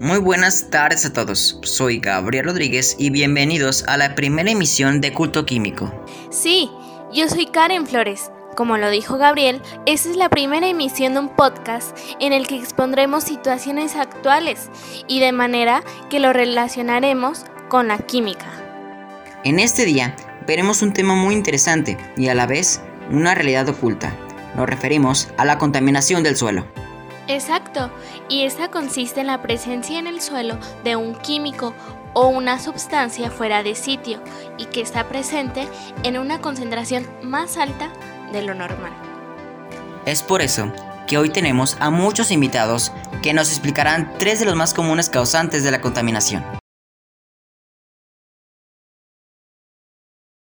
Muy buenas tardes a todos, soy Gabriel Rodríguez y bienvenidos a la primera emisión de Culto Químico. Sí, yo soy Karen Flores. Como lo dijo Gabriel, esta es la primera emisión de un podcast en el que expondremos situaciones actuales y de manera que lo relacionaremos con la química. En este día veremos un tema muy interesante y a la vez una realidad oculta. Nos referimos a la contaminación del suelo. Exacto, y esta consiste en la presencia en el suelo de un químico o una sustancia fuera de sitio y que está presente en una concentración más alta de lo normal. Es por eso que hoy tenemos a muchos invitados que nos explicarán tres de los más comunes causantes de la contaminación.